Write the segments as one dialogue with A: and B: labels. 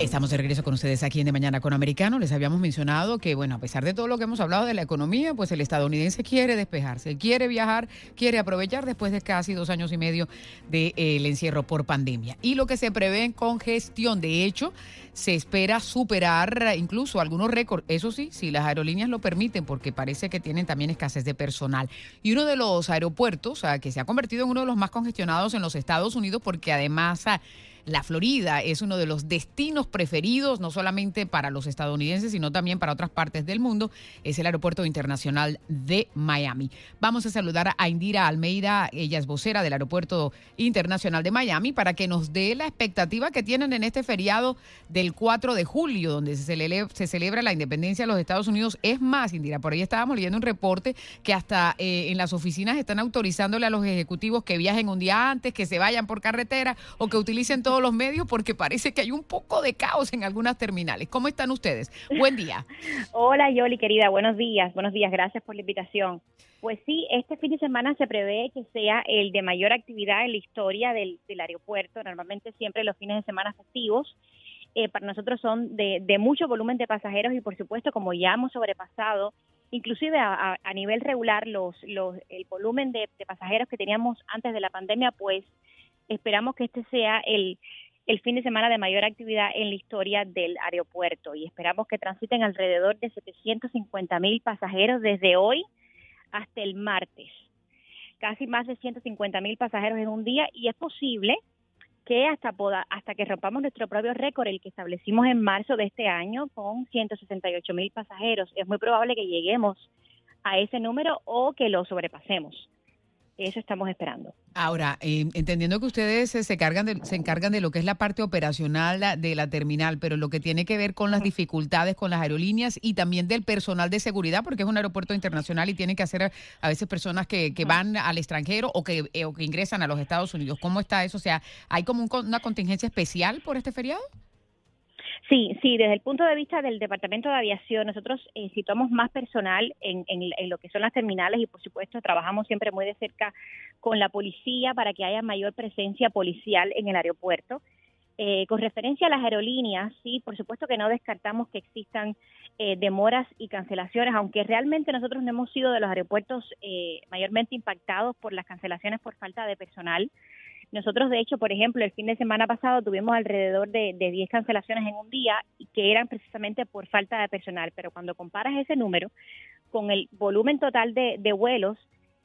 A: Estamos de regreso con ustedes aquí en De Mañana con Americano. Les habíamos mencionado que, bueno, a pesar de todo lo que hemos hablado de la economía, pues el estadounidense quiere despejarse, quiere viajar, quiere aprovechar después de casi dos años y medio del encierro por pandemia. Y lo que se prevé en congestión, de hecho, se espera superar incluso algunos récords, eso sí, si las aerolíneas lo permiten, porque parece que tienen también escasez de personal. Y uno de los aeropuertos, que se ha convertido en uno de los más congestionados en los Estados Unidos, porque además la Florida es uno de los destinos preferidos, no solamente para los estadounidenses, sino también para otras partes del mundo. Es el Aeropuerto Internacional de Miami. Vamos a saludar a Indira Almeida, ella es vocera del Aeropuerto Internacional de Miami, para que nos dé la expectativa que tienen en este feriado del 4 de julio, donde se, celebra la independencia de los Estados Unidos. Es más, Indira, por ahí estábamos leyendo un reporte que hasta eh, en las oficinas están autorizándole a los ejecutivos que viajen un día antes, que se vayan por carretera o que utilicen todo los medios porque parece que hay un poco de caos en algunas terminales. ¿Cómo están ustedes? Buen día.
B: Hola Yoli, querida, buenos días, buenos días, gracias por la invitación. Pues sí, este fin de semana se prevé que sea el de mayor actividad en la historia del, aeropuerto, normalmente siempre los fines de semana festivos. Eh, para nosotros son de, mucho volumen de pasajeros y por supuesto como ya hemos sobrepasado inclusive a, nivel regular los, los el volumen de, pasajeros que teníamos antes de la pandemia pues esperamos que este sea el, el fin de semana de mayor actividad en la historia del aeropuerto y esperamos que transiten alrededor de 750 mil pasajeros desde hoy hasta el martes. Casi más de 150 mil pasajeros en un día y es posible que hasta, hasta que rompamos nuestro propio récord, el que establecimos en marzo de este año con 168 mil pasajeros, es muy probable que lleguemos a ese número o que lo sobrepasemos. Eso estamos esperando.
A: Ahora, eh, entendiendo que ustedes se, cargan de, se encargan de lo que es la parte operacional de la terminal, pero lo que tiene que ver con las dificultades con las aerolíneas y también del personal de seguridad, porque es un aeropuerto internacional y tiene que hacer a veces personas que, que van al extranjero o que, eh, o que ingresan a los Estados Unidos. ¿Cómo está eso? O sea, ¿hay como una contingencia especial por este feriado?
B: Sí, sí, desde el punto de vista del Departamento de Aviación, nosotros eh, situamos más personal en, en, lo que son las terminales y, por supuesto, trabajamos siempre muy de cerca con la policía para que haya mayor presencia policial en el aeropuerto. Eh, con referencia a las aerolíneas, sí, por supuesto que no descartamos que existan eh, demoras y cancelaciones, aunque realmente nosotros no hemos sido de los aeropuertos eh, mayormente impactados por las cancelaciones por falta de personal. Nosotros, de hecho, por ejemplo, el fin de semana pasado tuvimos alrededor de, de 10 cancelaciones en un día que eran precisamente por falta de personal, pero cuando comparas ese número con el volumen total de, de vuelos,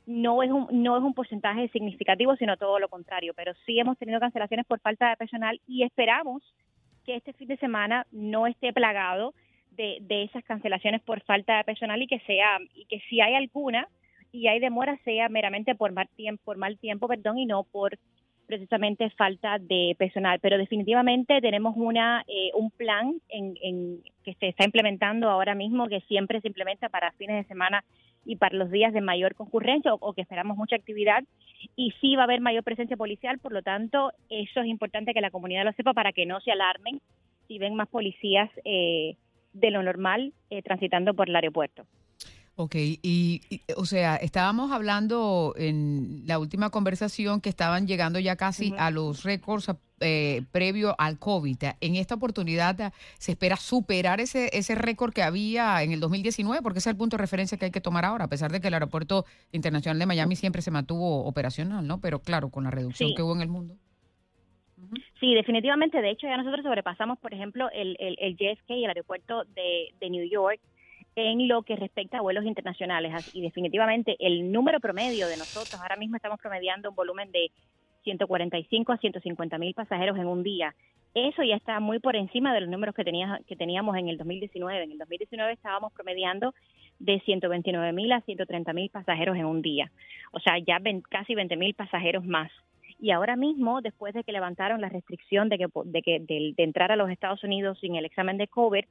B: no es un no es un porcentaje significativo, sino todo lo contrario, pero sí hemos tenido cancelaciones por falta de personal y esperamos que este fin de semana no esté plagado de, de esas cancelaciones por falta de personal y que sea y que si hay alguna y hay demora sea meramente por mal tiempo, por mal tiempo, perdón, y no por precisamente falta de personal, pero definitivamente tenemos una eh, un plan en, en, que se está implementando ahora mismo que siempre se implementa para fines de semana y para los días de mayor concurrencia o, que esperamos mucha actividad y sí va a haber mayor presencia policial, por lo tanto eso es importante que la comunidad lo sepa para que no se alarmen si ven más policías eh, de lo normal eh, transitando por el aeropuerto.
A: Ok, y, o sea, estábamos hablando en la última conversación que estaban llegando ya casi a los récords eh, previo al COVID. En esta oportunidad se espera superar ese, ese récord que había en el 2019, porque ese es el punto de referencia que hay que tomar ahora, a pesar de que el Aeropuerto Internacional de Miami siempre se mantuvo operacional, ¿no? Pero claro, con la reducción que hubo en el mundo.
B: Sí, definitivamente. De hecho, ya nosotros sobrepasamos, por ejemplo, el, el, el JFK, el aeropuerto de, de New York, en lo que respecta a vuelos internacionales. Y definitivamente el número promedio de nosotros, ahora mismo estamos promediando un volumen de 145 a 150 mil pasajeros en un día. Eso ya está muy por encima de los números que, que teníamos en el 2019. En el 2019 estábamos promediando de 129 mil a 130 mil pasajeros en un día. O sea, ya casi 20 mil pasajeros más. Y ahora mismo, después de que levantaron la restricción de, que, de, de, de entrar a los Estados Unidos sin el examen de COVID,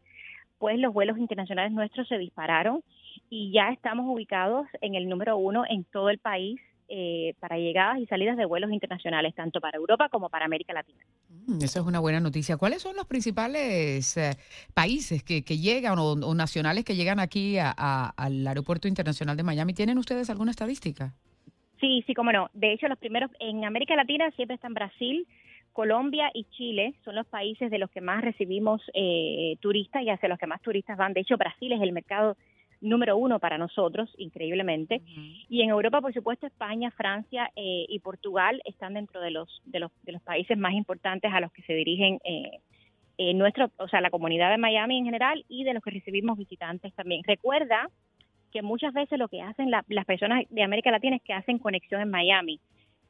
B: pues los vuelos internacionales nuestros se dispararon y ya estamos ubicados en el número uno en todo el país eh, para llegadas y salidas de vuelos internacionales, tanto para Europa como para América Latina.
A: Mm, eso es una buena noticia. ¿Cuáles son los principales eh, países que, llegan o, nacionales que llegan aquí al Aeropuerto Internacional de Miami? ¿Tienen ustedes alguna estadística?
B: Sí, sí, cómo no. De hecho, los primeros en América Latina siempre están Brasil, Colombia y Chile son los países de los que más recibimos eh, turistas y hacia los que más turistas van. De hecho, Brasil es el mercado número uno para nosotros, increíblemente. Y en Europa, por supuesto, España, Francia eh, y Portugal están dentro de los, de los de los países más importantes a los que se dirigen eh, eh, nuestro, o sea, la comunidad de Miami en general y de los que recibimos visitantes también. Recuerda que muchas veces lo que hacen las personas de América Latina es que hacen conexión en Miami.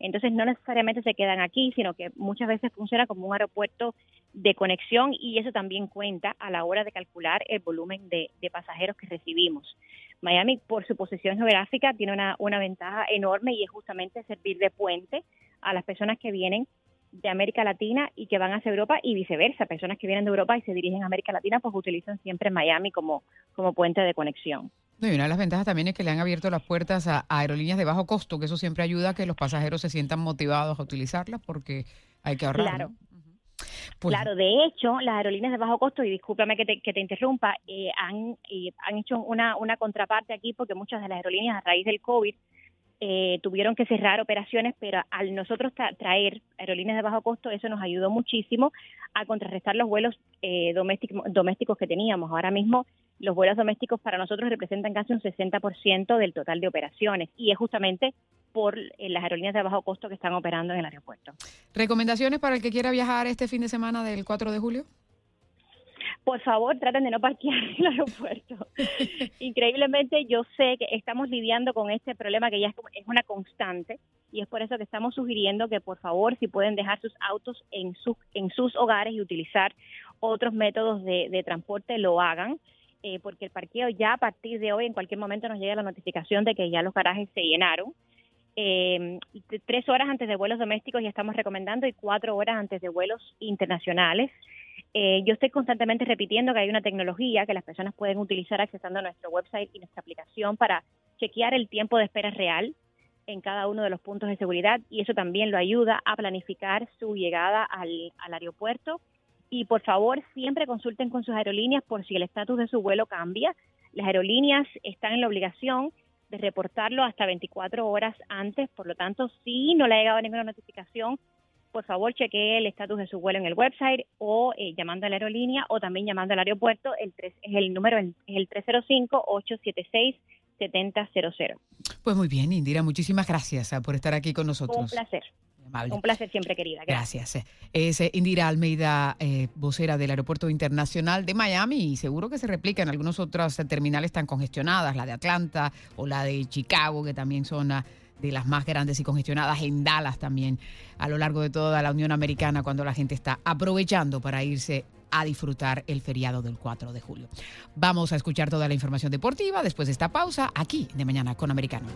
B: Entonces no necesariamente se quedan aquí, sino que muchas veces funciona como un aeropuerto de conexión y eso también cuenta a la hora de calcular el volumen de, pasajeros que recibimos. Miami, por su posición geográfica, tiene una, ventaja enorme y es justamente servir de puente a las personas que vienen de América Latina y que van hacia Europa y viceversa. Personas que vienen de Europa y se dirigen a América Latina, pues utilizan siempre Miami como puente de conexión.
A: Y una de las ventajas también es que le han abierto las puertas a, aerolíneas de bajo costo, que eso siempre ayuda a que los pasajeros se sientan motivados a utilizarlas porque hay que ahorrar.
B: Claro. Pues claro, de hecho, las aerolíneas de bajo costo, y discúlpame que te, que te interrumpa, eh, han, eh, han hecho una, una contraparte aquí porque muchas de las aerolíneas a raíz del COVID eh, tuvieron que cerrar operaciones, pero al nosotros traer aerolíneas de bajo costo, eso nos ayudó muchísimo a contrarrestar los vuelos eh, domésticos que teníamos. Ahora mismo los vuelos domésticos para nosotros representan casi un 60% del total de operaciones y es justamente por eh, las aerolíneas de bajo costo que están operando en el aeropuerto.
A: ¿Recomendaciones para el que quiera viajar este fin de semana del 4 de julio?
B: por favor traten de no parquear en el aeropuerto. Increíblemente yo sé que estamos lidiando con este problema que ya es una constante y es por eso que estamos sugiriendo que por favor si pueden dejar sus autos en sus, en sus hogares y utilizar otros métodos de, transporte lo hagan. Eh, porque el parqueo ya a partir de hoy en cualquier momento nos llega la notificación de que ya los garajes se llenaron. Eh, tres horas antes de vuelos domésticos ya estamos recomendando y cuatro horas antes de vuelos internacionales. Eh, yo estoy constantemente repitiendo que hay una tecnología que las personas pueden utilizar accesando a nuestro website y nuestra aplicación para chequear el tiempo de espera real en cada uno de los puntos de seguridad y eso también lo ayuda a planificar su llegada al, al aeropuerto. Y por favor, siempre consulten con sus aerolíneas por si el estatus de su vuelo cambia. Las aerolíneas están en la obligación de reportarlo hasta 24 horas antes, por lo tanto, si no le ha llegado ninguna notificación, por favor chequee el estatus de su vuelo en el website o eh, llamando a la aerolínea o también llamando al aeropuerto. El es el número es el 305-876-7000.
A: Pues muy bien, Indira, muchísimas gracias ah, por estar aquí con nosotros.
B: Un placer. Un placer siempre, querida.
A: Gracias. Es eh, Indira Almeida, eh, vocera del Aeropuerto Internacional de Miami y seguro que se replica en algunas otras terminales tan congestionadas, la de Atlanta o la de Chicago, que también son... Ah, de las más grandes y congestionadas en Dallas también a lo largo de toda la Unión Americana cuando la gente está aprovechando para irse a disfrutar el feriado del 4 de julio. Vamos a escuchar toda la información deportiva después de esta pausa aquí de Mañana con Americano.